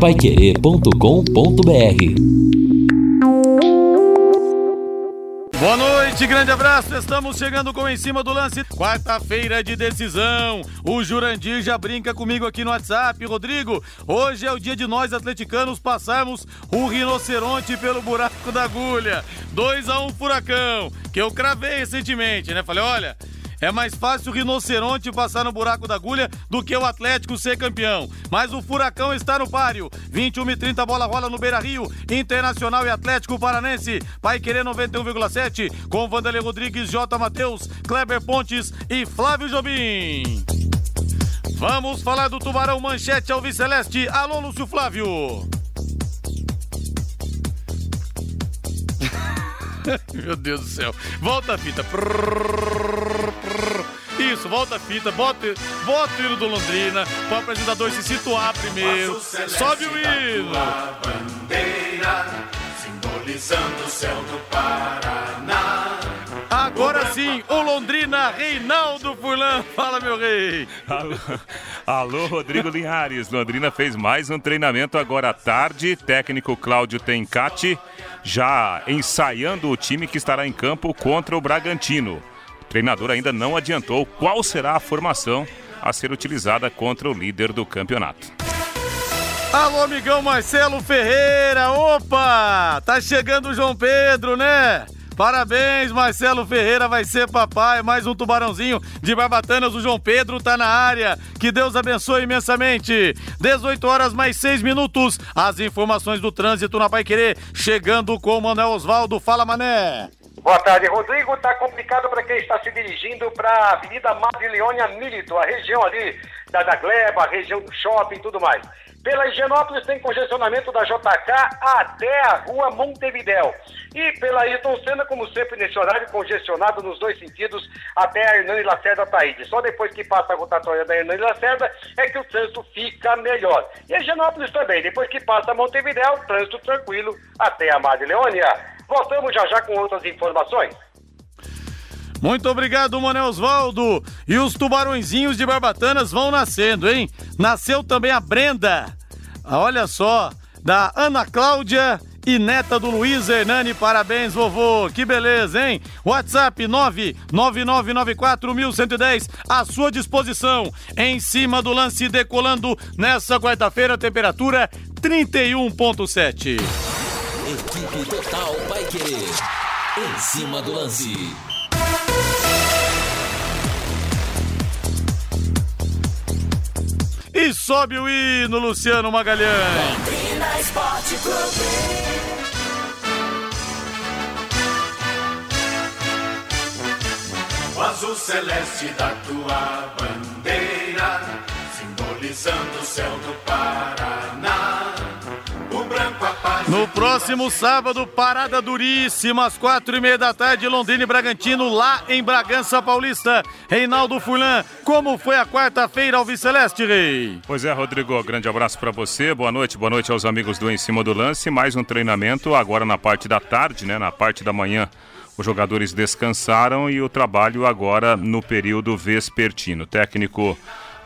paiquerê.com.br Boa noite, grande abraço. Estamos chegando com em cima do lance. Quarta-feira de decisão. O Jurandir já brinca comigo aqui no WhatsApp. Rodrigo, hoje é o dia de nós atleticanos passarmos o rinoceronte pelo buraco da agulha. 2 a 1 um, Furacão, que eu cravei recentemente, né? Falei, olha, é mais fácil o rinoceronte passar no buraco da agulha do que o Atlético ser campeão. Mas o Furacão está no páreo. 21 e 30, bola rola no Beira Rio. Internacional e Atlético Paranense. Pai Querer 91,7 com Vanderlei Rodrigues, J. Matheus, Kleber Pontes e Flávio Jobim. Vamos falar do Tubarão Manchete Alves Celeste. Alô, Lúcio Flávio. Meu Deus do céu. Volta a fita. Isso, volta a fita, bota, bota o hino do Londrina, para o apresentador se situar primeiro. Sobe o hino. Bandeira, simbolizando o céu do Paraná. Agora sim, o Londrina, Reinaldo Furlan. Fala, meu rei. Alô, alô, Rodrigo Linhares. Londrina fez mais um treinamento agora à tarde. Técnico Cláudio Tencati já ensaiando o time que estará em campo contra o Bragantino. O treinador ainda não adiantou qual será a formação a ser utilizada contra o líder do campeonato. Alô, amigão Marcelo Ferreira. Opa! Tá chegando o João Pedro, né? Parabéns, Marcelo Ferreira vai ser papai. Mais um tubarãozinho de Barbatanas. O João Pedro tá na área. Que Deus abençoe imensamente. 18 horas mais 6 minutos. As informações do trânsito na Pai Querer. Chegando com o Manuel Osvaldo. Fala, Mané. Boa tarde, Rodrigo. Tá complicado para quem está se dirigindo para a Avenida Madrileônia Milito, a região ali da, Gleba, a região do shopping e tudo mais. Pela Higienópolis tem congestionamento da JK até a rua Montevidéu. E pela Ayrton Senna, como sempre, nesse horário, congestionado nos dois sentidos até a Hernani Lacerda Taíde. Só depois que passa a rotatória da Hernani Lacerda é que o trânsito fica melhor. E a Higienópolis também, depois que passa Montevidéu, trânsito tranquilo até a Madre Leônia. Voltamos já já com outras informações. Muito obrigado, Mané Osvaldo. E os tubarõezinhos de Barbatanas vão nascendo, hein? Nasceu também a Brenda. Ah, olha só, da Ana Cláudia e neta do Luiz Hernani. Parabéns, vovô. Que beleza, hein? WhatsApp 999941110 à sua disposição. Em cima do lance decolando nessa quarta-feira, temperatura 31.7. Equipe Total Paique. Em cima do lance. E sobe o hino, Luciano Magalhães. Londrina Esporte Clube. O azul celeste da tua bandeira, simbolizando o céu do Paraná. No próximo sábado, parada duríssima, às quatro e meia da tarde, Londrina e Bragantino, lá em Bragança Paulista. Reinaldo Furlan, como foi a quarta-feira ao Viceleste, Rei? Pois é, Rodrigo, grande abraço para você, boa noite, boa noite aos amigos do Em Cima do Lance. Mais um treinamento agora na parte da tarde, né, na parte da manhã. Os jogadores descansaram e o trabalho agora no período vespertino. Técnico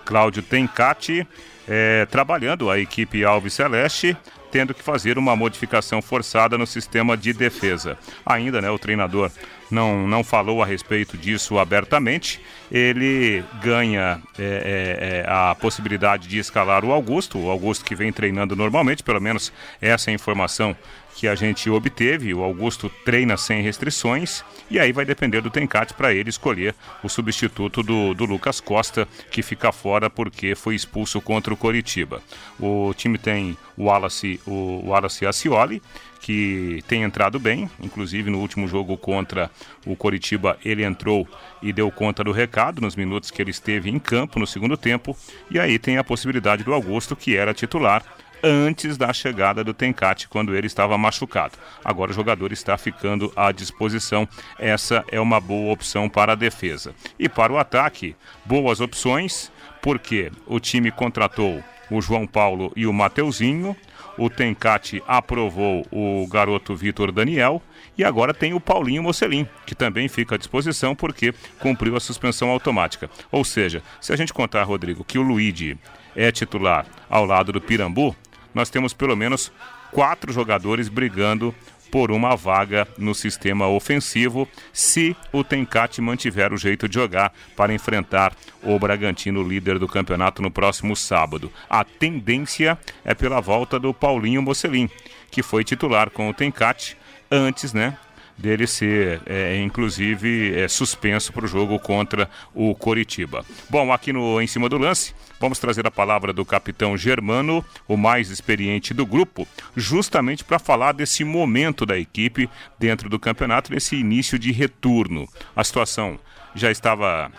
Cláudio Tencati é, trabalhando a equipe Alves Celeste tendo que fazer uma modificação forçada no sistema de defesa. Ainda, né, o treinador não, não falou a respeito disso abertamente. Ele ganha é, é, é, a possibilidade de escalar o Augusto, o Augusto que vem treinando normalmente, pelo menos essa é a informação que a gente obteve. O Augusto treina sem restrições e aí vai depender do Tencate para ele escolher o substituto do, do Lucas Costa, que fica fora porque foi expulso contra o Coritiba. O time tem o Wallace, o Wallace Acioli, que tem entrado bem, inclusive no último jogo contra o Coritiba, ele entrou e deu conta do recado nos minutos que ele esteve em campo no segundo tempo. E aí tem a possibilidade do Augusto, que era titular, antes da chegada do Tencate, quando ele estava machucado. Agora o jogador está ficando à disposição. Essa é uma boa opção para a defesa. E para o ataque, boas opções, porque o time contratou o João Paulo e o Mateuzinho. O Tencate aprovou o garoto Vitor Daniel. E agora tem o Paulinho Mocelin, que também fica à disposição porque cumpriu a suspensão automática. Ou seja, se a gente contar, Rodrigo, que o Luigi é titular ao lado do Pirambu, nós temos pelo menos quatro jogadores brigando por uma vaga no sistema ofensivo, se o Tencate mantiver o jeito de jogar para enfrentar o Bragantino, líder do campeonato, no próximo sábado. A tendência é pela volta do Paulinho Mocelin, que foi titular com o Tencate antes, né? dele ser, é, inclusive, é, suspenso para o jogo contra o Coritiba. Bom, aqui no Em Cima do Lance, vamos trazer a palavra do capitão Germano, o mais experiente do grupo, justamente para falar desse momento da equipe dentro do campeonato, nesse início de retorno. A situação já estava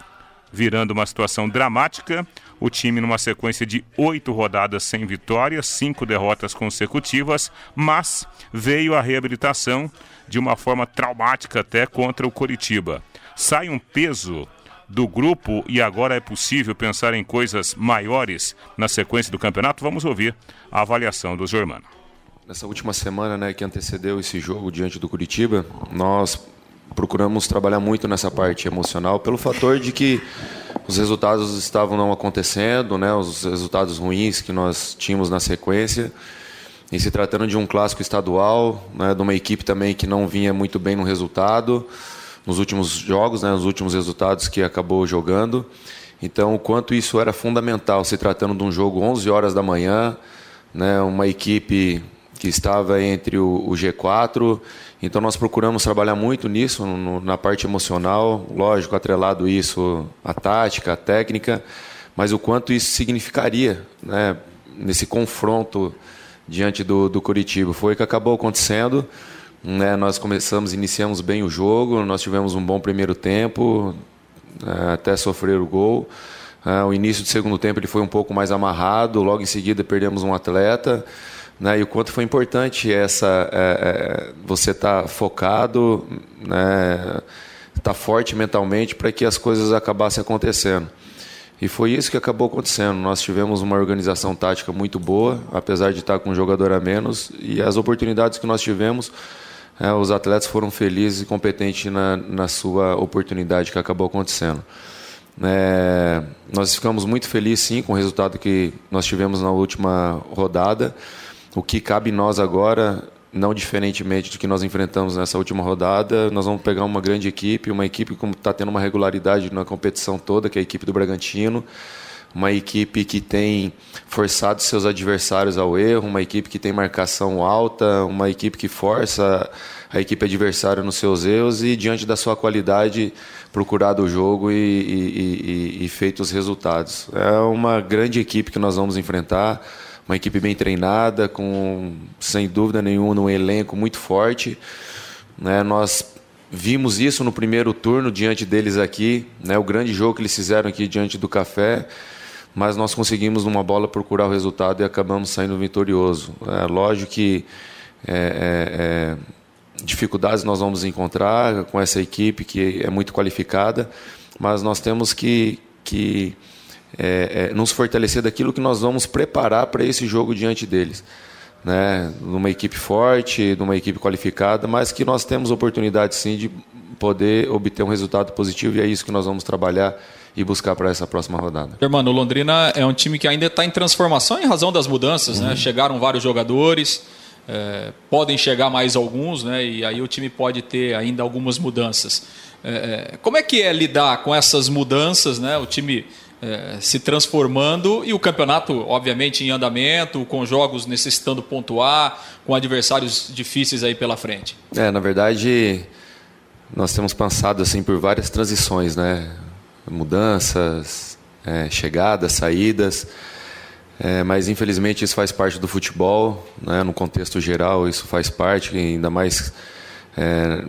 virando uma situação dramática. O time numa sequência de oito rodadas sem vitórias, cinco derrotas consecutivas, mas veio a reabilitação de uma forma traumática até contra o Coritiba. Sai um peso do grupo e agora é possível pensar em coisas maiores na sequência do campeonato? Vamos ouvir a avaliação do Germano. Nessa última semana né, que antecedeu esse jogo diante do Curitiba, nós procuramos trabalhar muito nessa parte emocional pelo fator de que os resultados estavam não acontecendo, né, os resultados ruins que nós tínhamos na sequência. E se tratando de um clássico estadual, né, de uma equipe também que não vinha muito bem no resultado, nos últimos jogos, né, nos últimos resultados que acabou jogando. Então, o quanto isso era fundamental, se tratando de um jogo 11 horas da manhã, né, uma equipe que estava entre o, o G4. Então, nós procuramos trabalhar muito nisso, no, na parte emocional, lógico, atrelado isso à tática, à técnica, mas o quanto isso significaria né, nesse confronto diante do, do Curitiba. Foi o que acabou acontecendo. Né? Nós começamos, iniciamos bem o jogo, nós tivemos um bom primeiro tempo, né? até sofrer o gol. Uh, o início do segundo tempo ele foi um pouco mais amarrado, logo em seguida perdemos um atleta. Né, e o quanto foi importante essa é, é, você estar tá focado, né, estar tá forte mentalmente para que as coisas acabassem acontecendo. E foi isso que acabou acontecendo. Nós tivemos uma organização tática muito boa, apesar de estar com um jogador a menos, e as oportunidades que nós tivemos, é, os atletas foram felizes e competentes na, na sua oportunidade que acabou acontecendo. É, nós ficamos muito felizes, sim, com o resultado que nós tivemos na última rodada. O que cabe nós agora não diferentemente do que nós enfrentamos nessa última rodada, nós vamos pegar uma grande equipe, uma equipe que está tendo uma regularidade na competição toda, que é a equipe do Bragantino, uma equipe que tem forçado seus adversários ao erro, uma equipe que tem marcação alta, uma equipe que força a equipe adversária nos seus erros e, diante da sua qualidade, procurado o jogo e, e, e, e feito os resultados. É uma grande equipe que nós vamos enfrentar uma equipe bem treinada, com sem dúvida nenhuma um elenco muito forte. Né? Nós vimos isso no primeiro turno diante deles aqui, né? o grande jogo que eles fizeram aqui diante do Café, mas nós conseguimos numa bola procurar o resultado e acabamos saindo vitorioso. É lógico que é, é, é, dificuldades nós vamos encontrar com essa equipe que é muito qualificada, mas nós temos que, que é, é, nos fortalecer daquilo que nós vamos preparar para esse jogo diante deles. Né? Numa equipe forte, numa equipe qualificada, mas que nós temos oportunidade sim de poder obter um resultado positivo e é isso que nós vamos trabalhar e buscar para essa próxima rodada. Irmão, o Londrina é um time que ainda está em transformação em razão das mudanças, né? uhum. né? Chegaram vários jogadores, é, podem chegar mais alguns, né? E aí o time pode ter ainda algumas mudanças. É, é como é que é lidar com essas mudanças, né? O time é, se transformando e o campeonato, obviamente, em andamento, com jogos necessitando pontuar, com adversários difíceis aí pela frente. É, na verdade, nós temos passado assim por várias transições, né? Mudanças, é, chegadas, saídas. É, mas infelizmente isso faz parte do futebol, né? no contexto geral isso faz parte, ainda mais é,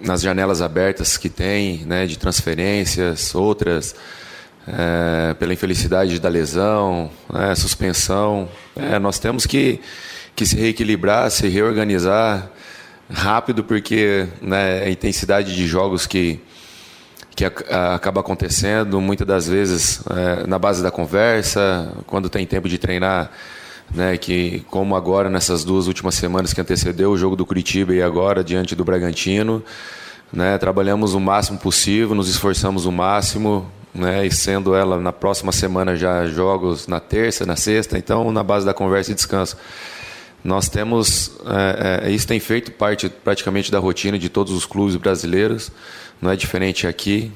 nas janelas abertas que tem, né? de transferências, outras é, pela infelicidade da lesão, né, suspensão. É, nós temos que, que se reequilibrar, se reorganizar rápido, porque né, a intensidade de jogos que, que a, acaba acontecendo, muitas das vezes é, na base da conversa, quando tem tempo de treinar, né, que como agora nessas duas últimas semanas que antecedeu o jogo do Curitiba e agora diante do Bragantino, né, trabalhamos o máximo possível, nos esforçamos o máximo, né? E sendo ela na próxima semana já jogos na terça, na sexta, então na base da conversa e descanso. Nós temos, é, é, isso tem feito parte praticamente da rotina de todos os clubes brasileiros, não é diferente aqui,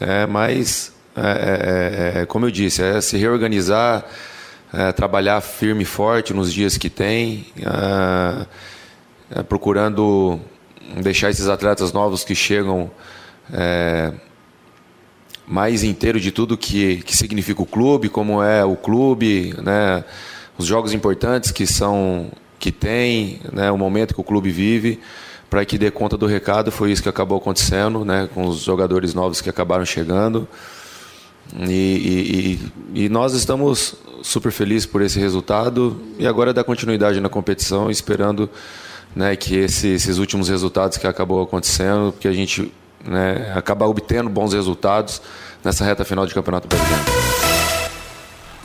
é, mas, é, é, é como eu disse, é se reorganizar, é, trabalhar firme e forte nos dias que tem, procurando deixar esses atletas novos que chegam mais inteiro de tudo que, que significa o clube, como é o clube, né? os jogos importantes que são que tem, né? o momento que o clube vive, para que dê conta do recado. Foi isso que acabou acontecendo, né? com os jogadores novos que acabaram chegando. E, e, e nós estamos super felizes por esse resultado e agora dar continuidade na competição, esperando né, que esse, esses últimos resultados que acabou acontecendo, que a gente né, acabar obtendo bons resultados nessa reta final de Campeonato Brasileiro.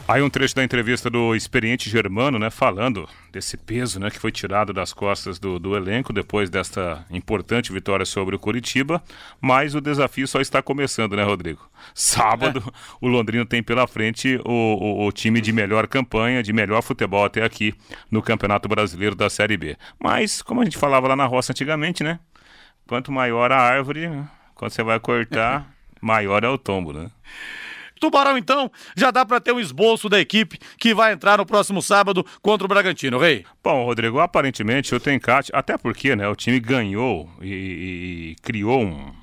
Aí um trecho da entrevista do experiente Germano, né, falando desse peso, né, que foi tirado das costas do, do elenco depois desta importante vitória sobre o Curitiba, mas o desafio só está começando, né, Rodrigo? Sábado, é. o Londrino tem pela frente o, o, o, time de melhor campanha, de melhor futebol até aqui no Campeonato Brasileiro da Série B. Mas, como a gente falava lá na roça antigamente, né, quanto maior a árvore, quando você vai cortar, maior é o tombo, né? Tubarão, então, já dá para ter um esboço da equipe que vai entrar no próximo sábado contra o Bragantino, Rei. Bom, Rodrigo, aparentemente o Tencate, até porque né, o time ganhou e, e criou um,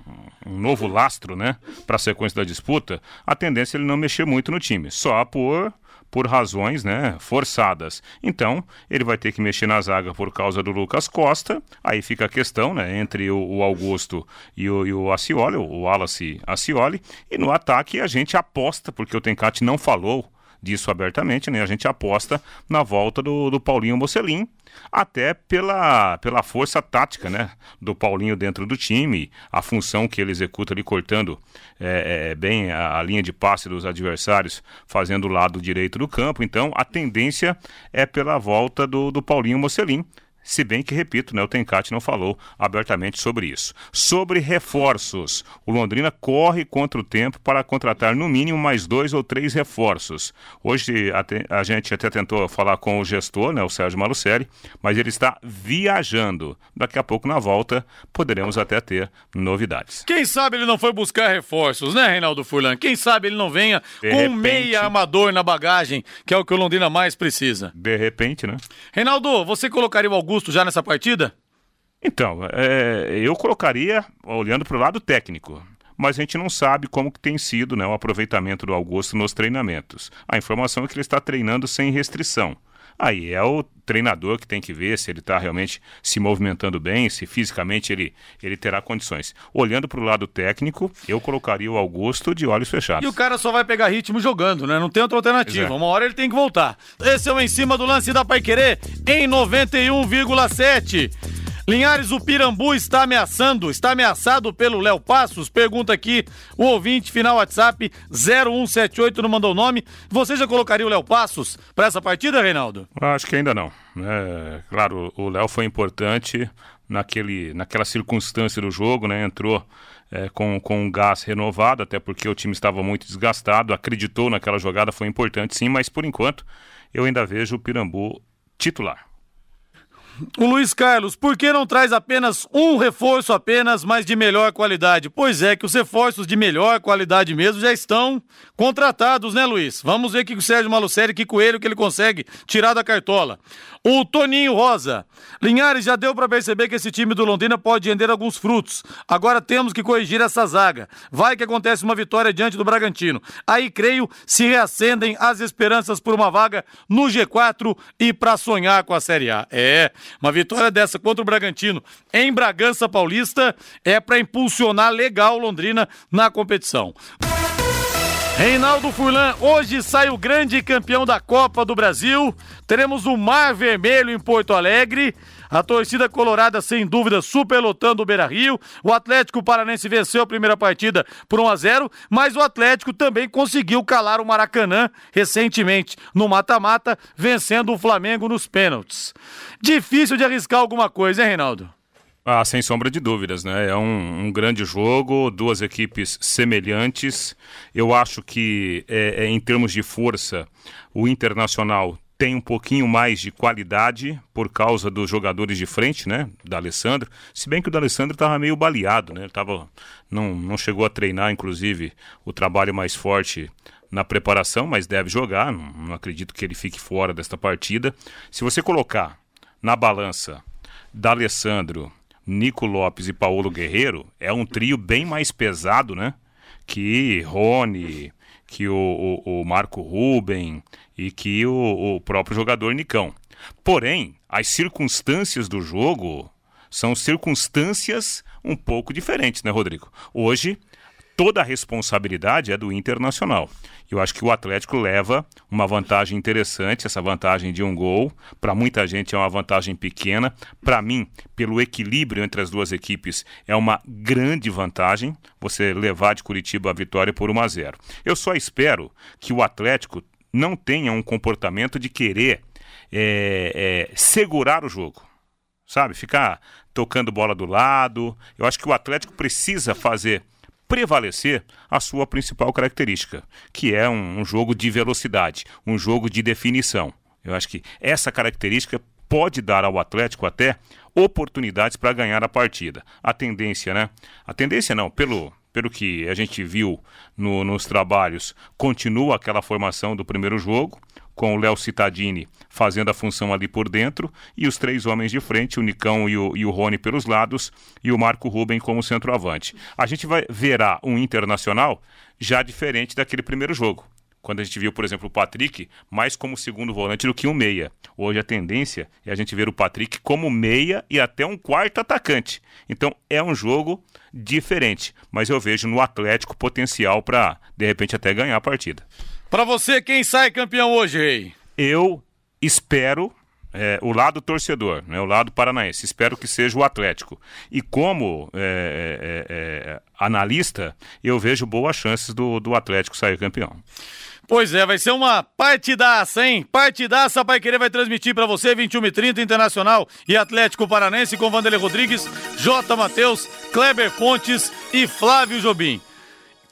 um, novo lastro né, para a sequência da disputa, a tendência é ele não mexer muito no time, só por por razões né, forçadas. Então, ele vai ter que mexer na zaga por causa do Lucas Costa. Aí fica a questão né, entre o, o Augusto e o, e o Acioli, o Wallace Acioli. E no ataque a gente aposta, porque o Tencate não falou disso abertamente, né? A gente aposta na volta do, do Paulinho Mocelin, até pela, pela força tática, né? Do Paulinho dentro do time, a função que ele executa ali cortando é, é, bem a, a, linha de passe dos adversários, fazendo o lado direito do campo. Então, a tendência é pela volta do, do Paulinho Mocelin. Se bem que, repito, né, o Tencate não falou abertamente sobre isso. Sobre reforços, o Londrina corre contra o tempo para contratar no mínimo mais dois ou três reforços. Hoje a, a gente até tentou falar com o gestor, né, o Sérgio Malucelli, mas ele está viajando. Daqui a pouco, na volta, poderemos até ter novidades. Quem sabe ele não foi buscar reforços, né, Reinaldo Furlan? Quem sabe ele não venha De com repente... meia armador na bagagem, que é o que o Londrina mais precisa. De repente, né? Reinaldo, você colocaria o Augusto já nessa partida? Então, é, eu colocaria olhando para o lado técnico mas a gente não sabe como que tem sido né, o aproveitamento do Augusto nos treinamentos. A informação é que ele está treinando sem restrição. Aí é o treinador que tem que ver se ele está realmente se movimentando bem, se fisicamente ele, ele terá condições. Olhando para o lado técnico, eu colocaria o Augusto de olhos fechados. E o cara só vai pegar ritmo jogando, né? Não tem outra alternativa. Uma hora ele tem que voltar. Esse é o Em Cima do Lance da Pai Querer em 91,7. Linhares, o Pirambu está ameaçando, está ameaçado pelo Léo Passos? Pergunta aqui o ouvinte, final WhatsApp 0178, não mandou o nome. Você já colocaria o Léo Passos para essa partida, Reinaldo? Acho que ainda não. É, claro, o Léo foi importante naquele, naquela circunstância do jogo, né? Entrou é, com, com um gás renovado, até porque o time estava muito desgastado, acreditou naquela jogada, foi importante sim, mas por enquanto eu ainda vejo o Pirambu titular. O Luiz Carlos, por que não traz apenas um reforço apenas, mas de melhor qualidade? Pois é, que os reforços de melhor qualidade mesmo já estão contratados, né, Luiz? Vamos ver que o Sérgio Malucelli, que coelho que ele consegue tirar da cartola. O Toninho Rosa. Linhares já deu para perceber que esse time do Londrina pode render alguns frutos. Agora temos que corrigir essa zaga. Vai que acontece uma vitória diante do Bragantino. Aí, creio, se reacendem as esperanças por uma vaga no G4 e para sonhar com a Série A. É, uma vitória dessa contra o Bragantino em Bragança Paulista é para impulsionar legal Londrina na competição. Reinaldo Furlan, hoje sai o grande campeão da Copa do Brasil. Teremos o Mar Vermelho em Porto Alegre. A torcida colorada, sem dúvida, superlotando o Beira Rio. O Atlético Paranense venceu a primeira partida por 1 a 0 mas o Atlético também conseguiu calar o Maracanã recentemente no mata-mata, vencendo o Flamengo nos pênaltis. Difícil de arriscar alguma coisa, hein, Reinaldo? Ah, sem sombra de dúvidas, né? É um, um grande jogo, duas equipes semelhantes. Eu acho que, é, é, em termos de força, o Internacional tem um pouquinho mais de qualidade por causa dos jogadores de frente, né? Da Alessandro. Se bem que o da Alessandro estava meio baleado, né? Ele tava, não, não chegou a treinar, inclusive, o trabalho mais forte na preparação, mas deve jogar. Não, não acredito que ele fique fora desta partida. Se você colocar na balança da Alessandro, Nico Lopes e Paulo Guerreiro, é um trio bem mais pesado, né? Que Rony, que o, o, o Marco Ruben e que o, o próprio jogador Nicão. Porém, as circunstâncias do jogo são circunstâncias um pouco diferentes, né, Rodrigo? Hoje, toda a responsabilidade é do Internacional. Eu acho que o Atlético leva uma vantagem interessante, essa vantagem de um gol. Para muita gente é uma vantagem pequena. Para mim, pelo equilíbrio entre as duas equipes, é uma grande vantagem você levar de Curitiba a vitória por 1 a 0. Eu só espero que o Atlético não tenha um comportamento de querer é, é, segurar o jogo. Sabe? Ficar tocando bola do lado. Eu acho que o Atlético precisa fazer prevalecer a sua principal característica, que é um, um jogo de velocidade, um jogo de definição. Eu acho que essa característica pode dar ao Atlético até oportunidades para ganhar a partida. A tendência, né? A tendência não, pelo, pelo que a gente viu no, nos trabalhos, continua aquela formação do primeiro jogo com o Léo Cittadini fazendo a função ali por dentro, e os três homens de frente, o Nicão e o, e o Rony pelos lados, e o Marco Ruben como centroavante. A gente vai verá um internacional já diferente daquele primeiro jogo. Quando a gente viu, por exemplo, o Patrick mais como segundo volante do que um meia. Hoje a tendência é a gente ver o Patrick como meia e até um quarto atacante. Então é um jogo diferente, mas eu vejo no Atlético potencial para, de repente, até ganhar a partida. Para você, quem sai campeão hoje, Rei? Eu espero é, o lado torcedor, né, o lado paranaense. Espero que seja o Atlético. E como é, é, é, analista, eu vejo boas chances do, do Atlético sair campeão. Pois é, vai ser uma partidaça, hein? Partidaça, Pai Querer vai transmitir para você 21 e 30 Internacional e Atlético Paranense com Vanderlei Rodrigues, J. Matheus, Kleber Pontes e Flávio Jobim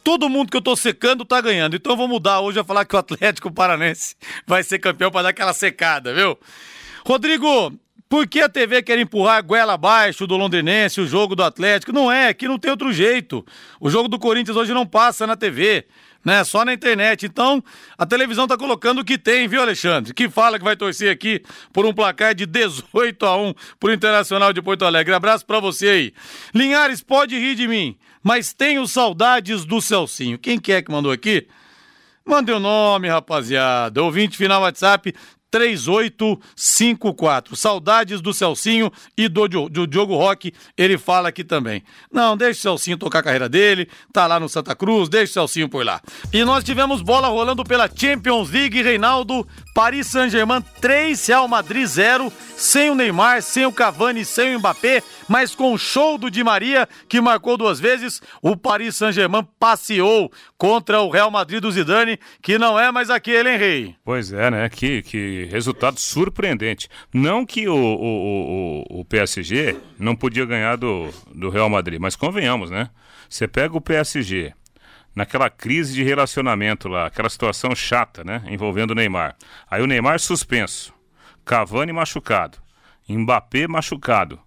todo mundo que eu tô secando tá ganhando. Então eu vou mudar hoje a falar que o Atlético Paranense vai ser campeão para dar aquela secada, viu? Rodrigo, por que a TV quer empurrar a goela abaixo do londrinense, o jogo do Atlético? Não é, aqui não tem outro jeito. O jogo do Corinthians hoje não passa na TV, né? Só na internet. Então, a televisão tá colocando o que tem, viu, Alexandre? Que fala que vai torcer aqui por um placar de 18 a 1 pro Internacional de Porto Alegre. Abraço para você aí. Linhares, pode rir de mim mas tenho saudades do Celcinho. Quem que é que mandou aqui? Mande o nome, rapaziada. Ouvinte final WhatsApp 3854. Saudades do Celcinho e do, do Diogo Roque, ele fala aqui também. Não, deixa o Celcinho tocar a carreira dele, tá lá no Santa Cruz, deixa o Celcinho por lá. E nós tivemos bola rolando pela Champions League, Reinaldo, Paris Saint-Germain 3, Real Madrid 0, sem o Neymar, sem o Cavani, sem o Mbappé, mas com o show do Di Maria, que marcou duas vezes, o Paris Saint-Germain passeou contra o Real Madrid do Zidane, que não é mais aquele, hein, Rei? Pois é, né? Que, que resultado surpreendente. Não que o, o, o, o PSG não podia ganhar do, do Real Madrid, mas convenhamos, né? Você pega o PSG, naquela crise de relacionamento lá, aquela situação chata, né? Envolvendo o Neymar. Aí o Neymar suspenso, Cavani machucado, Mbappé machucado.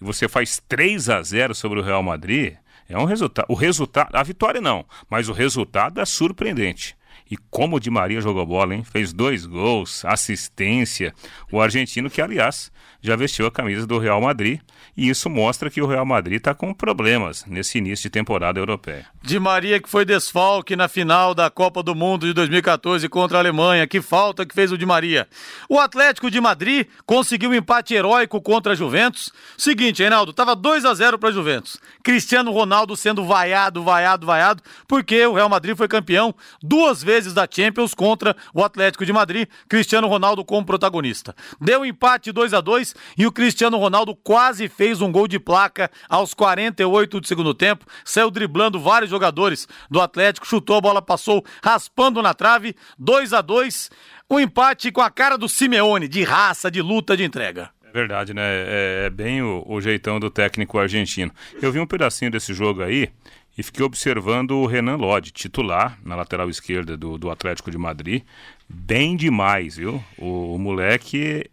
E você faz 3 a 0 sobre o Real Madrid, é um resultado. O resultado, a vitória não, mas o resultado é surpreendente. E como o Di Maria jogou bola, hein? Fez dois gols, assistência. O argentino que, aliás, já vestiu a camisa do Real Madrid e isso mostra que o Real Madrid está com problemas nesse início de temporada europeia. Di Maria que foi desfalque na final da Copa do Mundo de 2014 contra a Alemanha. Que falta que fez o Di Maria. O Atlético de Madrid conseguiu um empate heróico contra a Juventus. Seguinte, Reinaldo, tava 2 a 0 para a Juventus. Cristiano Ronaldo sendo vaiado, vaiado, vaiado, porque o Real Madrid foi campeão duas vezes da Champions contra o Atlético de Madrid. Cristiano Ronaldo como protagonista. Deu empate 2 a 2 e o Cristiano Ronaldo quase fez um gol de placa aos 48 do segundo tempo, saiu driblando vários jogadores do Atlético, chutou a bola, passou raspando na trave, 2 a 2 um empate com a cara do Simeone, de raça, de luta, de entrega. É verdade, né? É, é bem o, o, jeitão do técnico argentino. Eu vi um pedacinho desse jogo aí e fiquei observando o Renan Lodge, titular na lateral esquerda do, do Atlético de Madrid. Bem demais, viu? O, o moleque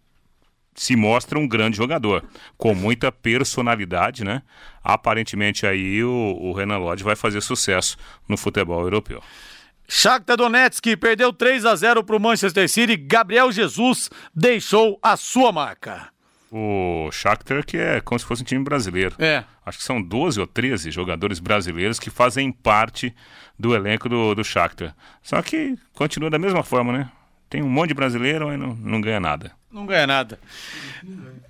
se mostra um grande jogador, com muita personalidade, né? Aparentemente aí o, o Renan Lodge vai fazer sucesso no futebol europeu. Shakhtar Donetsk perdeu 3 a 0 para o Manchester City. Gabriel Jesus deixou a sua marca. O Shakhtar que é como se fosse um time brasileiro. É. Acho que são 12 ou 13 jogadores brasileiros que fazem parte do elenco do, do Shakhtar. Só que continua da mesma forma, né? Tem um monte de brasileiro e não, não ganha nada. Não ganha nada.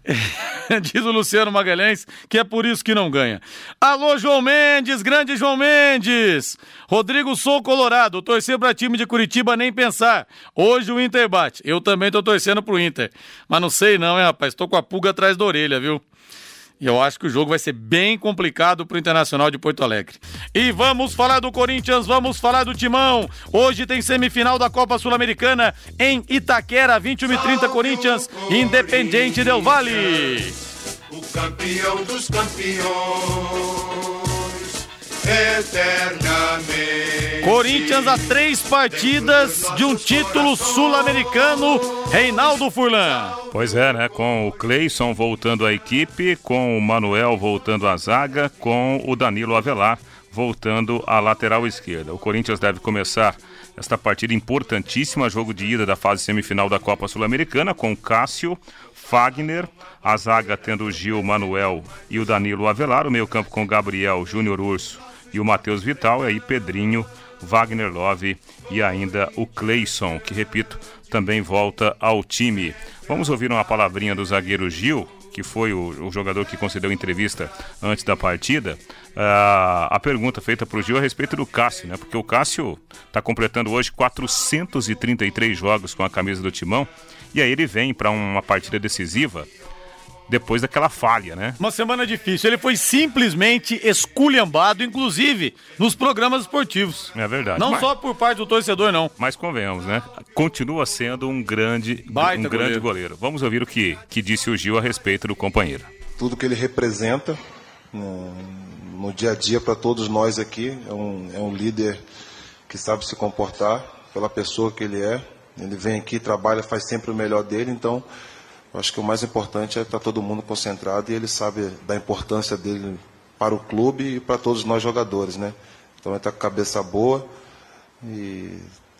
Diz o Luciano Magalhães que é por isso que não ganha. Alô, João Mendes, grande João Mendes. Rodrigo Sou Colorado, torcer para time de Curitiba nem pensar. Hoje o Inter bate. Eu também tô torcendo pro Inter. Mas não sei não, hein, rapaz. Tô com a pulga atrás da orelha, viu? E eu acho que o jogo vai ser bem complicado para o Internacional de Porto Alegre. E vamos falar do Corinthians, vamos falar do Timão. Hoje tem semifinal da Copa Sul-Americana em Itaquera, 21 e 30 Corinthians, Independente Del Vale. O campeão dos campeões eternamente. Corinthians a três partidas de um título sul-americano, Reinaldo Furlan. Pois é, né? Com o Cleison voltando à equipe, com o Manuel voltando à zaga, com o Danilo Avelar voltando à lateral esquerda. O Corinthians deve começar esta partida importantíssima, jogo de ida da fase semifinal da Copa Sul-Americana, com Cássio, Fagner, a zaga tendo o Gil, Manuel e o Danilo Avelar, o meio-campo com Gabriel, Júnior Urso e o Matheus Vital, e aí Pedrinho, Wagner Love e ainda o Cleison, que repito, também volta ao time. Vamos ouvir uma palavrinha do zagueiro Gil, que foi o, o jogador que concedeu entrevista antes da partida. Uh, a pergunta feita para o Gil a respeito do Cássio, né? Porque o Cássio está completando hoje 433 jogos com a camisa do Timão. E aí ele vem para uma partida decisiva depois daquela falha, né? Uma semana difícil. Ele foi simplesmente esculhambado, inclusive nos programas esportivos. É verdade. Não mas... só por parte do torcedor, não. Mas convenhamos, né? Continua sendo um grande, Baita um grande goleiro. goleiro. Vamos ouvir o que, que disse o Gil a respeito do companheiro. Tudo que ele representa no, no dia a dia para todos nós aqui. É um, é um líder que sabe se comportar pela pessoa que ele é. Ele vem aqui, trabalha, faz sempre o melhor dele, então eu acho que o mais importante é estar todo mundo concentrado e ele sabe da importância dele para o clube e para todos nós jogadores, né? Então ele está com a cabeça boa e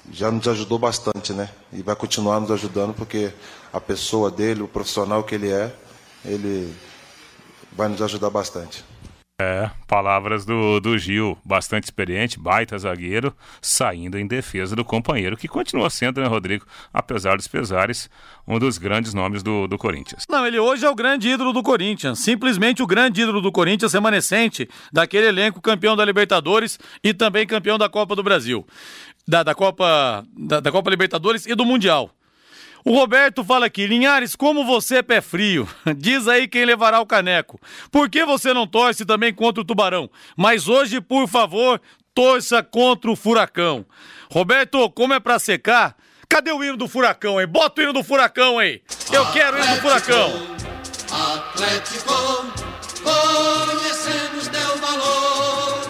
já nos ajudou bastante, né? E vai continuar nos ajudando porque a pessoa dele, o profissional que ele é, ele vai nos ajudar bastante. É, palavras do, do Gil, bastante experiente, baita zagueiro, saindo em defesa do companheiro, que continua sendo, né, Rodrigo, apesar dos pesares, um dos grandes nomes do, do Corinthians. Não, ele hoje é o grande ídolo do Corinthians, simplesmente o grande ídolo do Corinthians remanescente daquele elenco campeão da Libertadores e também campeão da Copa do Brasil, da, da Copa, da, da Copa Libertadores e do Mundial. O Roberto fala aqui, Linhares, como você é pé frio. Diz aí quem levará o caneco. Por que você não torce também contra o Tubarão? Mas hoje, por favor, torça contra o Furacão. Roberto, como é pra secar? Cadê o hino do Furacão, hein? Bota o hino do Furacão aí. Eu quero o hino do Furacão. Atlético, conhecemos teu valor.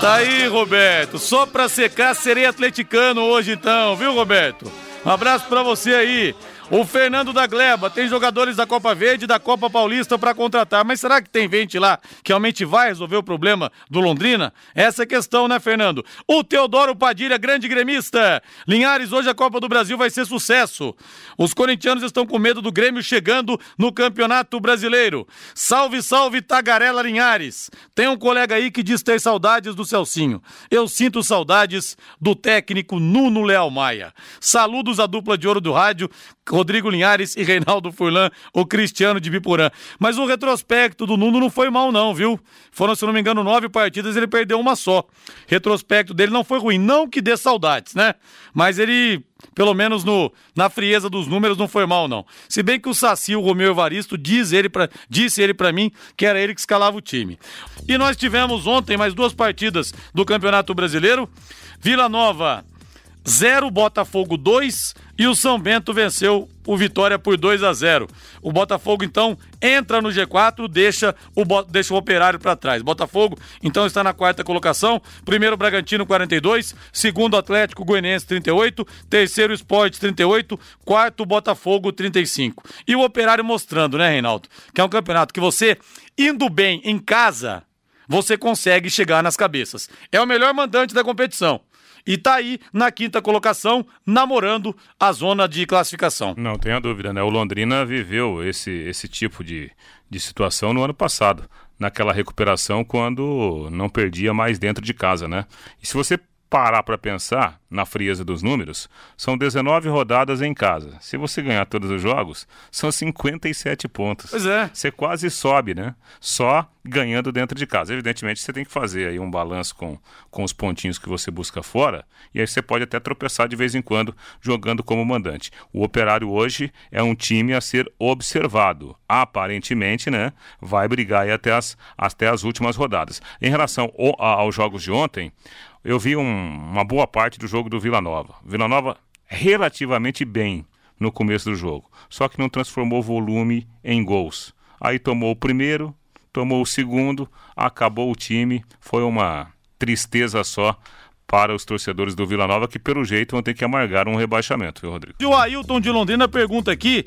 Tá aí, Roberto. Só pra secar, serei atleticano hoje então, viu, Roberto? Um abraço para você aí. O Fernando da Gleba tem jogadores da Copa Verde e da Copa Paulista para contratar, mas será que tem gente lá que realmente vai resolver o problema do Londrina? Essa é a questão, né, Fernando? O Teodoro Padilha, grande gremista. Linhares, hoje a Copa do Brasil vai ser sucesso. Os corintianos estão com medo do Grêmio chegando no Campeonato Brasileiro. Salve, salve, Tagarela Linhares. Tem um colega aí que diz ter saudades do Celcinho. Eu sinto saudades do técnico Nuno Leal Maia. Saludos à dupla de ouro do rádio. Rodrigo Linhares e Reinaldo Furlan, o Cristiano de Biporã. Mas o retrospecto do Nuno não foi mal, não, viu? Foram, se não me engano, nove partidas, ele perdeu uma só. Retrospecto dele não foi ruim. Não que dê saudades, né? Mas ele pelo menos no, na frieza dos números, não foi mal, não. Se bem que o Saci, o Romeu Evaristo, diz ele pra, disse ele para mim que era ele que escalava o time. E nós tivemos ontem mais duas partidas do Campeonato Brasileiro. Vila Nova 0 Botafogo 2 e o São Bento venceu o Vitória por 2 a 0. O Botafogo então entra no G4, deixa o, deixa o Operário para trás. Botafogo então está na quarta colocação. Primeiro Bragantino 42, segundo Atlético Goianiense 38, terceiro Sport 38, quarto Botafogo 35. E o Operário mostrando, né, Reinaldo, que é um campeonato que você indo bem em casa, você consegue chegar nas cabeças. É o melhor mandante da competição e tá aí na quinta colocação, namorando a zona de classificação. Não tenha dúvida, né? O Londrina viveu esse, esse tipo de, de situação no ano passado, naquela recuperação quando não perdia mais dentro de casa, né? E se você parar para pensar na frieza dos números, são 19 rodadas em casa. Se você ganhar todos os jogos, são 57 pontos. Pois é. Você quase sobe, né? Só ganhando dentro de casa. Evidentemente, você tem que fazer aí um balanço com, com os pontinhos que você busca fora, e aí você pode até tropeçar de vez em quando jogando como mandante. O Operário hoje é um time a ser observado. Aparentemente, né? Vai brigar aí até as, até as últimas rodadas. Em relação ao, aos jogos de ontem, eu vi um, uma boa parte do jogo do Vila Nova. Vila Nova relativamente bem no começo do jogo, só que não transformou volume em gols. Aí tomou o primeiro, tomou o segundo, acabou o time, foi uma tristeza só para os torcedores do Vila Nova que pelo jeito vão ter que amargar um rebaixamento, viu, Rodrigo? E o Ailton de Londrina pergunta aqui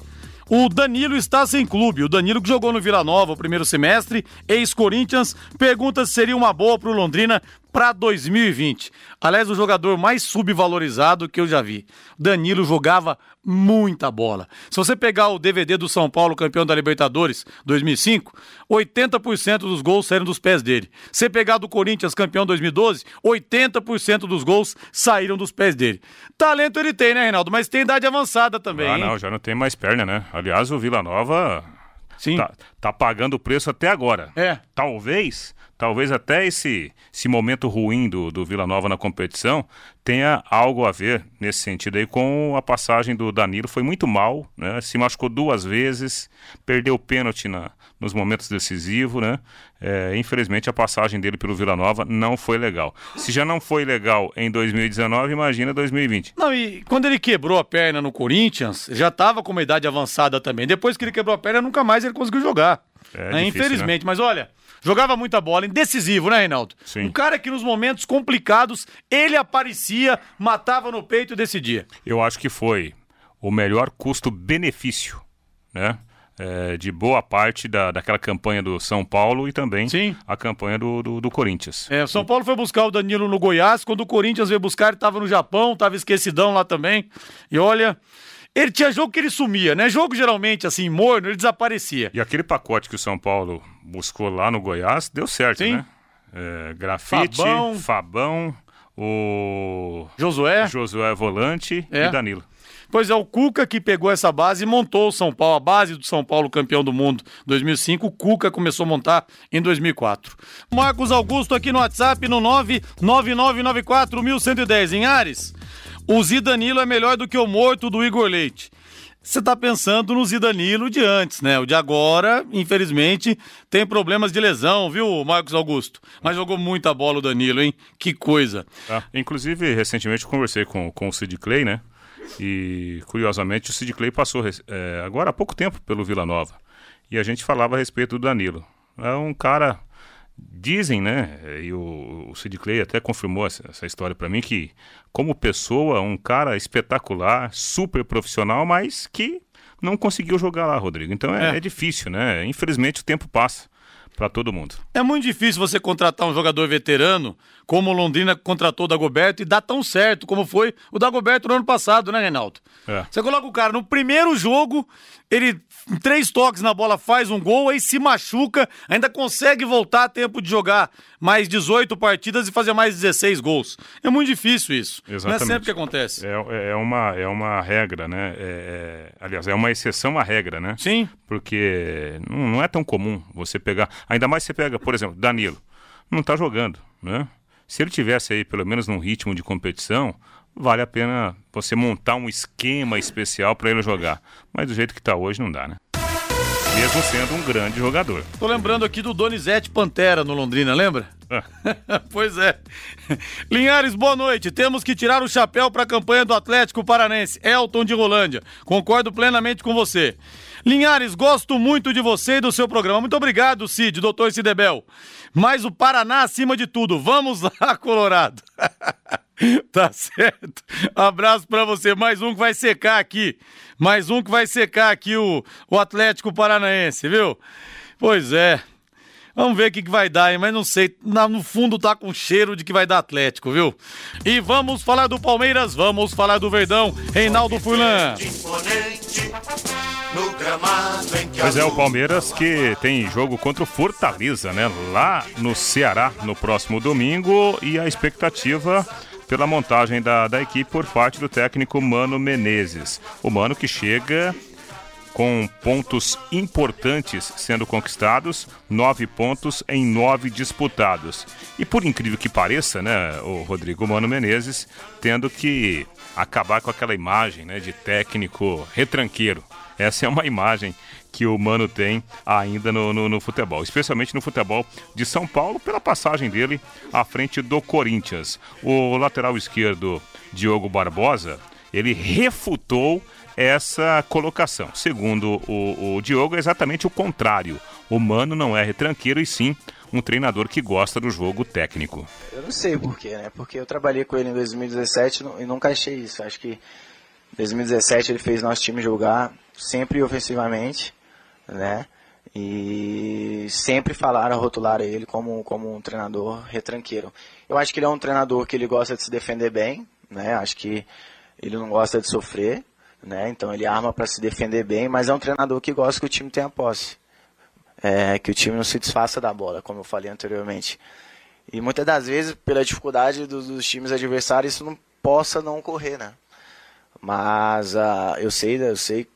o Danilo está sem clube. O Danilo que jogou no Vila Nova o primeiro semestre, ex-Corinthians, pergunta se seria uma boa para o Londrina para 2020. Aliás, o jogador mais subvalorizado que eu já vi. Danilo jogava muita bola. Se você pegar o DVD do São Paulo, campeão da Libertadores 2005, 80% dos gols saíram dos pés dele. Se você pegar do Corinthians, campeão 2012, 80% dos gols saíram dos pés dele. Talento ele tem, né, Reinaldo? Mas tem idade avançada também. Ah, não, hein? já não tem mais perna, né? Aliás, o Vila Nova Sim. Tá, tá pagando o preço até agora. É. Talvez talvez até esse, esse momento ruim do, do Vila Nova na competição tenha algo a ver nesse sentido aí com a passagem do Danilo. Foi muito mal, né? Se machucou duas vezes, perdeu o pênalti na, nos momentos decisivos, né? É, infelizmente a passagem dele pelo Vila Nova não foi legal. Se já não foi legal em 2019, imagina 2020. Não, e quando ele quebrou a perna no Corinthians, já estava com uma idade avançada também. Depois que ele quebrou a perna, nunca mais ele conseguiu jogar. É né? difícil, Infelizmente, mas olha, jogava muita bola, indecisivo, né, Reinaldo? Sim. Um cara que nos momentos complicados, ele aparecia, matava no peito e decidia. Eu acho que foi o melhor custo-benefício, né? É, de boa parte da, daquela campanha do São Paulo e também Sim. a campanha do, do, do Corinthians. É, o São Paulo foi buscar o Danilo no Goiás, quando o Corinthians veio buscar, ele estava no Japão, estava esquecidão lá também. E olha, ele tinha jogo que ele sumia, né? Jogo geralmente assim, morno, ele desaparecia. E aquele pacote que o São Paulo buscou lá no Goiás deu certo, Sim. né? É, grafite, Fabão. Fabão, o Josué. Josué Volante É. e Danilo. Pois é, o Cuca que pegou essa base e montou o São Paulo, a base do São Paulo campeão do mundo 2005. O Cuca começou a montar em 2004. Marcos Augusto aqui no WhatsApp no 999941110 em Ares. O Zidanilo é melhor do que o morto do Igor Leite. Você tá pensando no Zidanilo de antes, né? O de agora, infelizmente, tem problemas de lesão, viu, Marcos Augusto? Mas jogou muita bola o Danilo, hein? Que coisa. Tá? Inclusive, recentemente conversei com, com o Sid Clay, né? E, curiosamente, o Sid Clay passou é, agora há pouco tempo pelo Vila Nova. E a gente falava a respeito do Danilo. É um cara. Dizem, né? E o, o Sid Clay até confirmou essa, essa história pra mim que, como pessoa, um cara espetacular, super profissional, mas que não conseguiu jogar lá, Rodrigo. Então é, É. é difícil, né? Infelizmente o tempo passa pra todo mundo. É muito difícil você contratar um jogador veterano, como o Londrina contratou o Dagoberto, e dar tão certo como foi o Dagoberto no ano passado, né, Reinaldo? É. Você coloca o cara no primeiro jogo, ele, em três toques na bola, faz um gol, aí se machuca, ainda consegue voltar a tempo de jogar mais 18 partidas e fazer mais 16 gols. É muito difícil isso. Não é Exatamente. sempre que acontece. É, é, uma, é uma regra, né? É- é- aliás, é uma exceção à regra, né? Sim. Porque não, não é tão comum você pegar. Ainda mais você pega, por exemplo, Danilo. Não tá jogando, né? Se ele tivesse aí pelo menos num ritmo de competição, vale a pena você montar um esquema especial para ele jogar. Mas do jeito que tá hoje não dá, né? Mesmo sendo um grande jogador. Tô lembrando aqui do Donizete Pantera no Londrina, lembra? pois é. Linhares, boa noite. Temos que tirar o chapéu para a campanha do Atlético Paranense. Elton de Rolândia. Concordo plenamente com você. Linhares, gosto muito de você e do seu programa. Muito obrigado, Cid, doutor Cidebel. Mas o Paraná acima de tudo. Vamos lá, Colorado. tá certo. Abraço para você. Mais um que vai secar aqui. Mais um que vai secar aqui o, o Atlético Paranaense, viu? Pois é. Vamos ver o que, que vai dar, hein? Mas não sei. no fundo tá com cheiro de que vai dar Atlético, viu? E vamos falar do Palmeiras, vamos falar do Verdão. Reinaldo Furlan. Pois é, o Palmeiras que tem jogo contra o Fortaleza, né? Lá no Ceará, no próximo domingo. E a expectativa pela montagem da, da equipe por parte do técnico Mano Menezes. O Mano que chega com pontos importantes sendo conquistados, nove pontos em nove disputados. E por incrível que pareça, né, o Rodrigo Mano Menezes tendo que acabar com aquela imagem né, de técnico retranqueiro. Essa é uma imagem que o Mano tem ainda no, no, no, futebol, especialmente no futebol de São Paulo, pela passagem dele à frente do Corinthians. O lateral esquerdo, Diogo Barbosa, ele refutou essa colocação. Segundo o, o Diogo, é exatamente o contrário. O Mano não é retranqueiro e sim um treinador que gosta do jogo técnico. Eu não sei porquê, né? Porque eu trabalhei com ele em 2017 e nunca achei isso. Acho que em 2017 ele fez nosso time jogar sempre ofensivamente, né? E sempre falaram, rotularam ele como, como um treinador retranqueiro. Eu acho que ele é um treinador que ele gosta de se defender bem, né? Acho que ele não gosta de sofrer, né? Então ele arma para se defender bem, mas é um treinador que gosta que o time tenha posse, é, que o time não se desfaça da bola, como eu falei anteriormente. E muitas das vezes, pela dificuldade dos, dos times adversários, isso não possa não ocorrer, né? Mas uh, eu sei, eu sei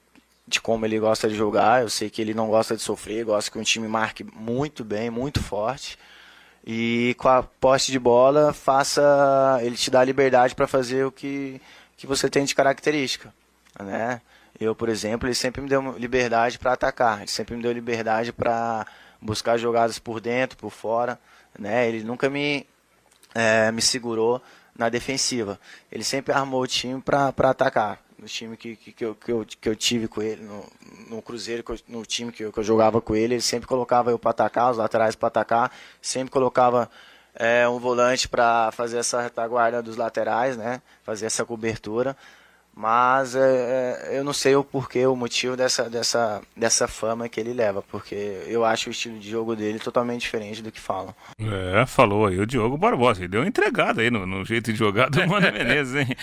de como ele gosta de jogar, eu sei que ele não gosta de sofrer, gosta que o time marque muito bem, muito forte. E com a posse de bola, faça ele te dá liberdade para fazer o que, que você tem de característica né? Eu, por exemplo, ele sempre me deu liberdade para atacar, ele sempre me deu liberdade para buscar jogadas por dentro, por fora, né? Ele nunca me é, me segurou na defensiva. Ele sempre armou o time para atacar. No time que, que, que, eu, que, eu, que eu tive com ele, no, no Cruzeiro, no time que eu, que eu jogava com ele, ele sempre colocava eu para atacar, os laterais para atacar, sempre colocava é, um volante para fazer essa retaguarda dos laterais, né? Fazer essa cobertura. Mas é, é, eu não sei o porquê, o motivo dessa, dessa, dessa fama que ele leva, porque eu acho o estilo de jogo dele totalmente diferente do que falam. É, falou aí o Diogo Barbosa, ele deu uma entregada aí no, no jeito de jogar do Mano Menezes, hein?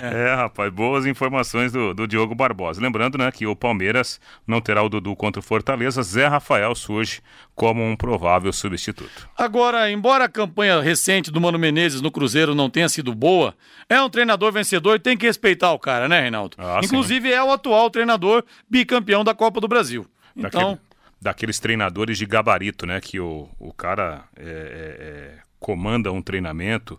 É, rapaz, boas informações do, do Diogo Barbosa. Lembrando, né, que o Palmeiras não terá o Dudu contra o Fortaleza, Zé Rafael surge como um provável substituto. Agora, embora a campanha recente do Mano Menezes no Cruzeiro não tenha sido boa, é um treinador vencedor e tem que respeitar o cara, né, Reinaldo? Ah, Inclusive sim. é o atual treinador bicampeão da Copa do Brasil. Então. Daquele, daqueles treinadores de gabarito, né? Que o, o cara é, é, é comanda um treinamento,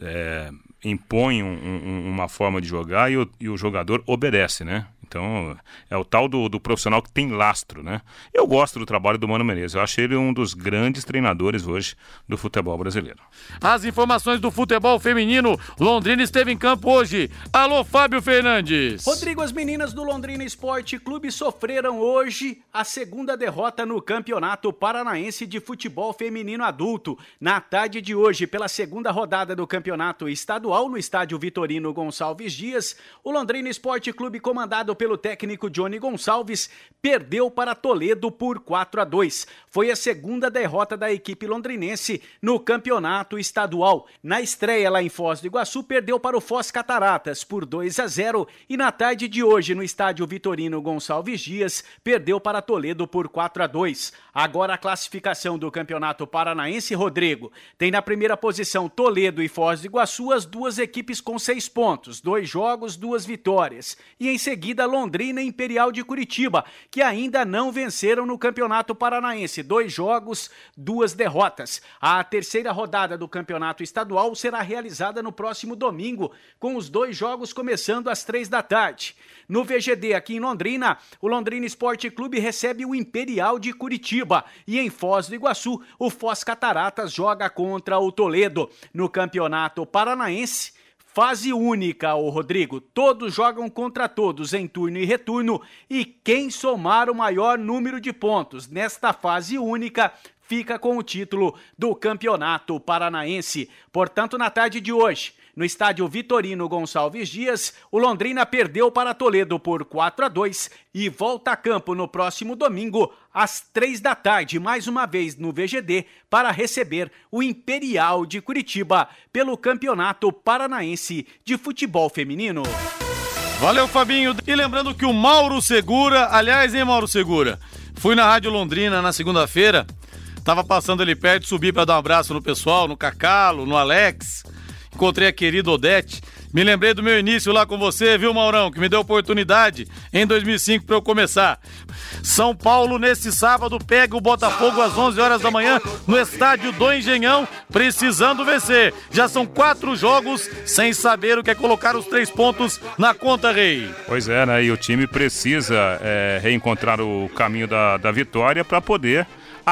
é, impõe um, um, uma forma de jogar e o, e o jogador obedece, né? Então, é o tal do, do, profissional que tem lastro, né? Eu gosto do trabalho do Mano Menezes. Eu acho ele um dos grandes treinadores hoje do futebol brasileiro. As informações do futebol feminino. Londrina esteve em campo hoje. Alô, Fábio Fernandes. Rodrigo, as meninas do Londrina Esporte Clube sofreram hoje a segunda derrota no Campeonato Paranaense de Futebol Feminino Adulto. Na tarde de hoje, pela segunda rodada do Campeonato Estadual no estádio Vitorino Gonçalves Dias, o Londrina Esporte Clube, comandado pelo técnico Johnny Gonçalves, perdeu para Toledo por 4 a 2. Foi a segunda derrota da equipe londrinense no campeonato estadual. Na estreia lá em Foz do Iguaçu, perdeu para o Foz Cataratas por 2 a 0 e na tarde de hoje no estádio Vitorino Gonçalves Dias, perdeu para Toledo por 4 a 2. Agora a classificação do Campeonato Paranaense, Rodrigo, tem na primeira posição Toledo e Foz do Iguaçu, as duas equipes com seis pontos, dois jogos, duas vitórias. E em seguida, Londrina e Imperial de Curitiba, que ainda não venceram no Campeonato Paranaense. Dois jogos, duas derrotas. A terceira rodada do Campeonato Estadual será realizada no próximo domingo, com os dois jogos começando às três da tarde. No VGD aqui em Londrina, o Londrina Esporte Clube recebe o Imperial de Curitiba. E em Foz do Iguaçu, o Foz Cataratas joga contra o Toledo. No Campeonato Paranaense, Fase única, o Rodrigo. Todos jogam contra todos em turno e retorno e quem somar o maior número de pontos nesta fase única fica com o título do Campeonato Paranaense. Portanto, na tarde de hoje, no estádio Vitorino Gonçalves Dias, o Londrina perdeu para Toledo por 4 a 2 e volta a campo no próximo domingo, às 3 da tarde, mais uma vez no VGD, para receber o Imperial de Curitiba pelo Campeonato Paranaense de Futebol Feminino. Valeu, Fabinho. E lembrando que o Mauro Segura, aliás, hein, Mauro Segura? Fui na Rádio Londrina na segunda-feira, tava passando ali perto, subi para dar um abraço no pessoal, no Cacalo, no Alex encontrei a querida Odete. Me lembrei do meu início lá com você, viu, Maurão? Que me deu oportunidade em 2005 para eu começar. São Paulo, nesse sábado, pega o Botafogo às 11 horas da manhã no estádio do Engenhão, precisando vencer. Já são quatro jogos sem saber o que é colocar os três pontos na conta, Rei. Pois é, né? E o time precisa é, reencontrar o caminho da, da vitória para poder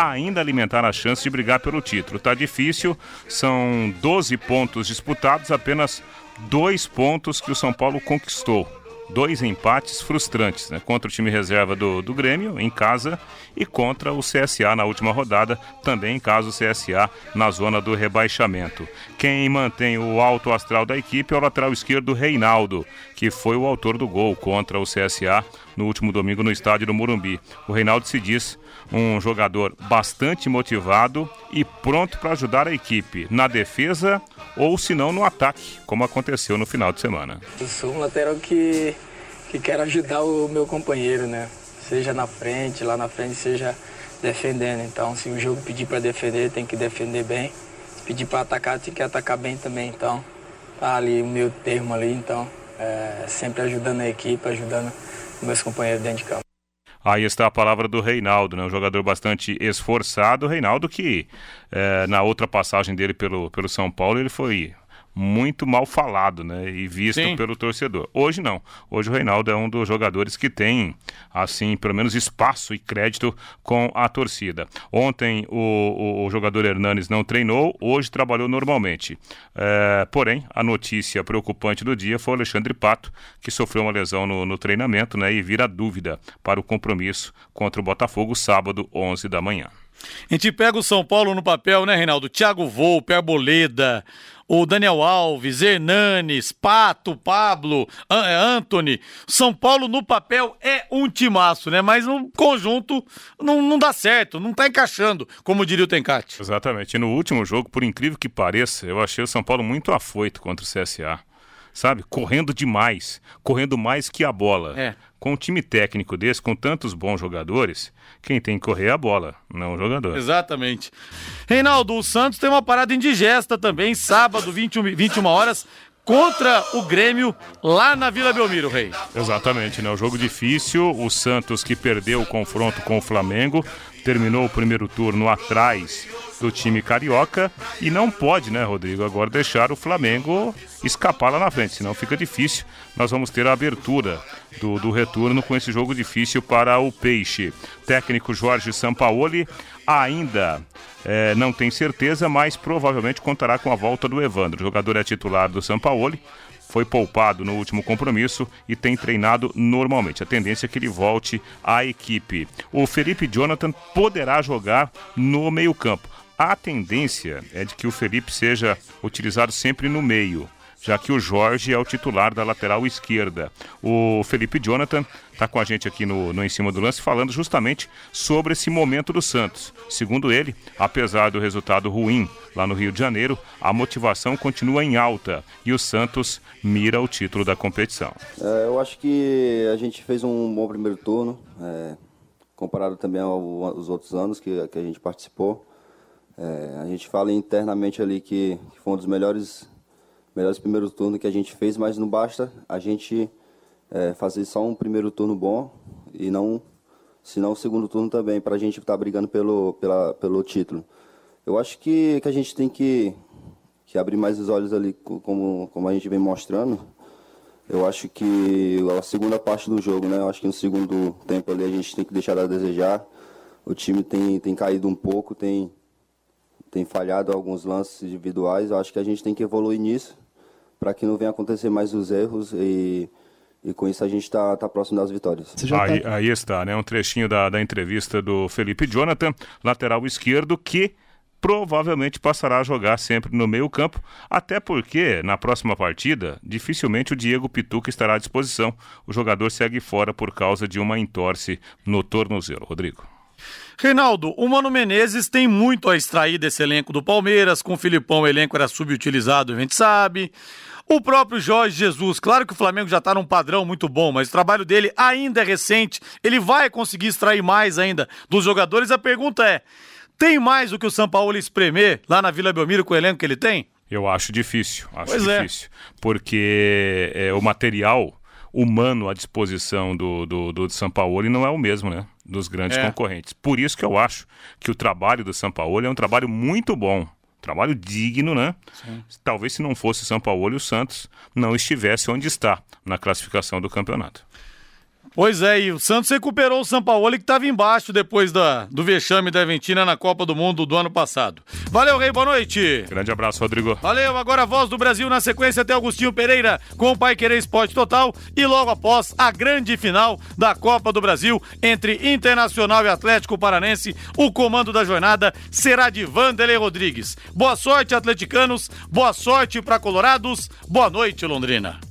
ainda alimentar a chance de brigar pelo título. Tá difícil, são 12 pontos disputados, apenas dois pontos que o São Paulo conquistou dois empates frustrantes, né? Contra o time reserva do, do Grêmio, em casa, e contra o CSA na última rodada, também em casa o CSA na zona do rebaixamento. Quem mantém o alto astral da equipe é o lateral esquerdo Reinaldo, que foi o autor do gol contra o CSA no último domingo no estádio do Morumbi. O Reinaldo se diz um jogador bastante motivado e pronto para ajudar a equipe na defesa ou se não no ataque, como aconteceu no final de semana. Eu sou um lateral que, que quer ajudar o meu companheiro, né? Seja na frente, lá na frente, seja defendendo. Então, se o jogo pedir para defender, tem que defender bem. Se pedir para atacar, tem que atacar bem também. Então, tá ali o meu termo ali. Então, é, sempre ajudando a equipe, ajudando meus companheiros dentro de campo. Aí está a palavra do Reinaldo, né? um jogador bastante esforçado. Reinaldo que é, na outra passagem dele pelo, pelo São Paulo ele foi muito mal falado, né? E visto Sim. pelo torcedor. Hoje não. Hoje o Reinaldo é um dos jogadores que tem, assim, pelo menos espaço e crédito com a torcida. Ontem o, o, o jogador Hernanes não treinou, hoje trabalhou normalmente. É, porém, a notícia preocupante do dia foi o Alexandre Pato, que sofreu uma lesão no, no treinamento, né? E vira dúvida para o compromisso contra o Botafogo sábado, 11 da manhã. A gente pega o São Paulo no papel, né, Reinaldo? Thiago Volpe, Arboleda, o Daniel Alves, Hernanes, Pato, Pablo, é, Anthony. São Paulo no papel é um timaço, né? Mas no conjunto não, não dá certo, não tá encaixando, como diria o Tencate. Exatamente. E no último jogo, por incrível que pareça, eu achei o São Paulo muito afoito contra o CSA sabe? Correndo demais, correndo mais que a bola. É. Com um time técnico desse, com tantos bons jogadores, quem tem que correr é a bola, não o jogador. Exatamente. Reinaldo, o Santos tem uma parada indigesta também, sábado, 21, 21 horas, contra o Grêmio lá na Vila Belmiro, Rei. Exatamente, né? O jogo difícil, o Santos que perdeu o confronto com o Flamengo, terminou o primeiro turno atrás do time carioca e não pode, né, Rodrigo, agora deixar o Flamengo escapar lá na frente, senão fica difícil. Nós vamos ter a abertura do, do retorno com esse jogo difícil para o Peixe. Técnico Jorge Sampaoli ainda é, não tem certeza, mas provavelmente contará com a volta do Evandro. O jogador é titular do Sampaoli foi poupado no último compromisso e tem treinado normalmente. A tendência é que ele volte à equipe. O Felipe Jonathan poderá jogar no meio-campo. A tendência é de que o Felipe seja utilizado sempre no meio, já que o Jorge é o titular da lateral esquerda. O Felipe Jonathan está com a gente aqui no, no Em Cima do Lance falando justamente sobre esse momento do Santos. Segundo ele, apesar do resultado ruim lá no Rio de Janeiro, a motivação continua em alta e o Santos mira o título da competição. É, eu acho que a gente fez um bom primeiro turno, é, comparado também aos outros anos que, que a gente participou. É, a gente fala internamente ali que, que, foi um dos melhores melhores primeiros turnos que a gente fez, mas não basta a gente é, fazer só um primeiro turno bom e não, se não o segundo turno também, para a gente estar tá brigando pelo, pela, pelo título. Eu acho que, que a gente tem que, que abrir mais os olhos ali, como, como a gente vem mostrando. Eu acho que a segunda parte do jogo, né? Eu acho que no segundo tempo ali a gente tem que deixar a desejar. O time tem, tem caído um pouco, tem, tem falhado alguns lances individuais. Eu acho que a gente tem que evoluir nisso para que não venha acontecer mais os erros e, e com isso a gente está tá próximo das vitórias. Aí, tá... aí, está, né? Um trechinho da, da entrevista do Felipe Jonathan, lateral esquerdo, que provavelmente passará a jogar sempre no meio campo, até porque na próxima partida dificilmente o Diego Pituca estará à disposição. O jogador segue fora por causa de uma entorse no tornozelo. Rodrigo. Reinaldo, o Mano Menezes tem muito a extrair desse elenco do Palmeiras. Com o Filipão, o elenco era subutilizado, a gente sabe. O próprio Jorge Jesus, claro que o Flamengo já está num padrão muito bom, mas o trabalho dele ainda é recente. Ele vai conseguir extrair mais ainda dos jogadores. A pergunta é: tem mais do que o São Paulo espremer lá na Vila Belmiro com o elenco que ele tem? Eu acho difícil, acho pois é. difícil. É. Porque é, o material humano à disposição do, do, do São Paulo não é o mesmo, né? Dos grandes é. concorrentes. Por isso que eu acho que o trabalho do São Paulo é um trabalho muito bom. Trabalho digno, né? Sim. Talvez se não fosse o São Paulo e o Santos não estivesse onde está na classificação do campeonato. Pois é, e o Santos recuperou o Sampaoli que estava embaixo depois da, do vexame da Argentina na Copa do Mundo do ano passado. Valeu, Rei, boa noite. Grande abraço, Rodrigo. Valeu, agora a voz do Brasil na sequência até Augustinho Pereira com o Pai Querer Esporte Total e logo após a grande final da Copa do Brasil entre Internacional e Atlético Paranense, o comando da jornada será de Vanderlei Rodrigues. Boa sorte, atleticanos, boa sorte para Colorados, boa noite, Londrina.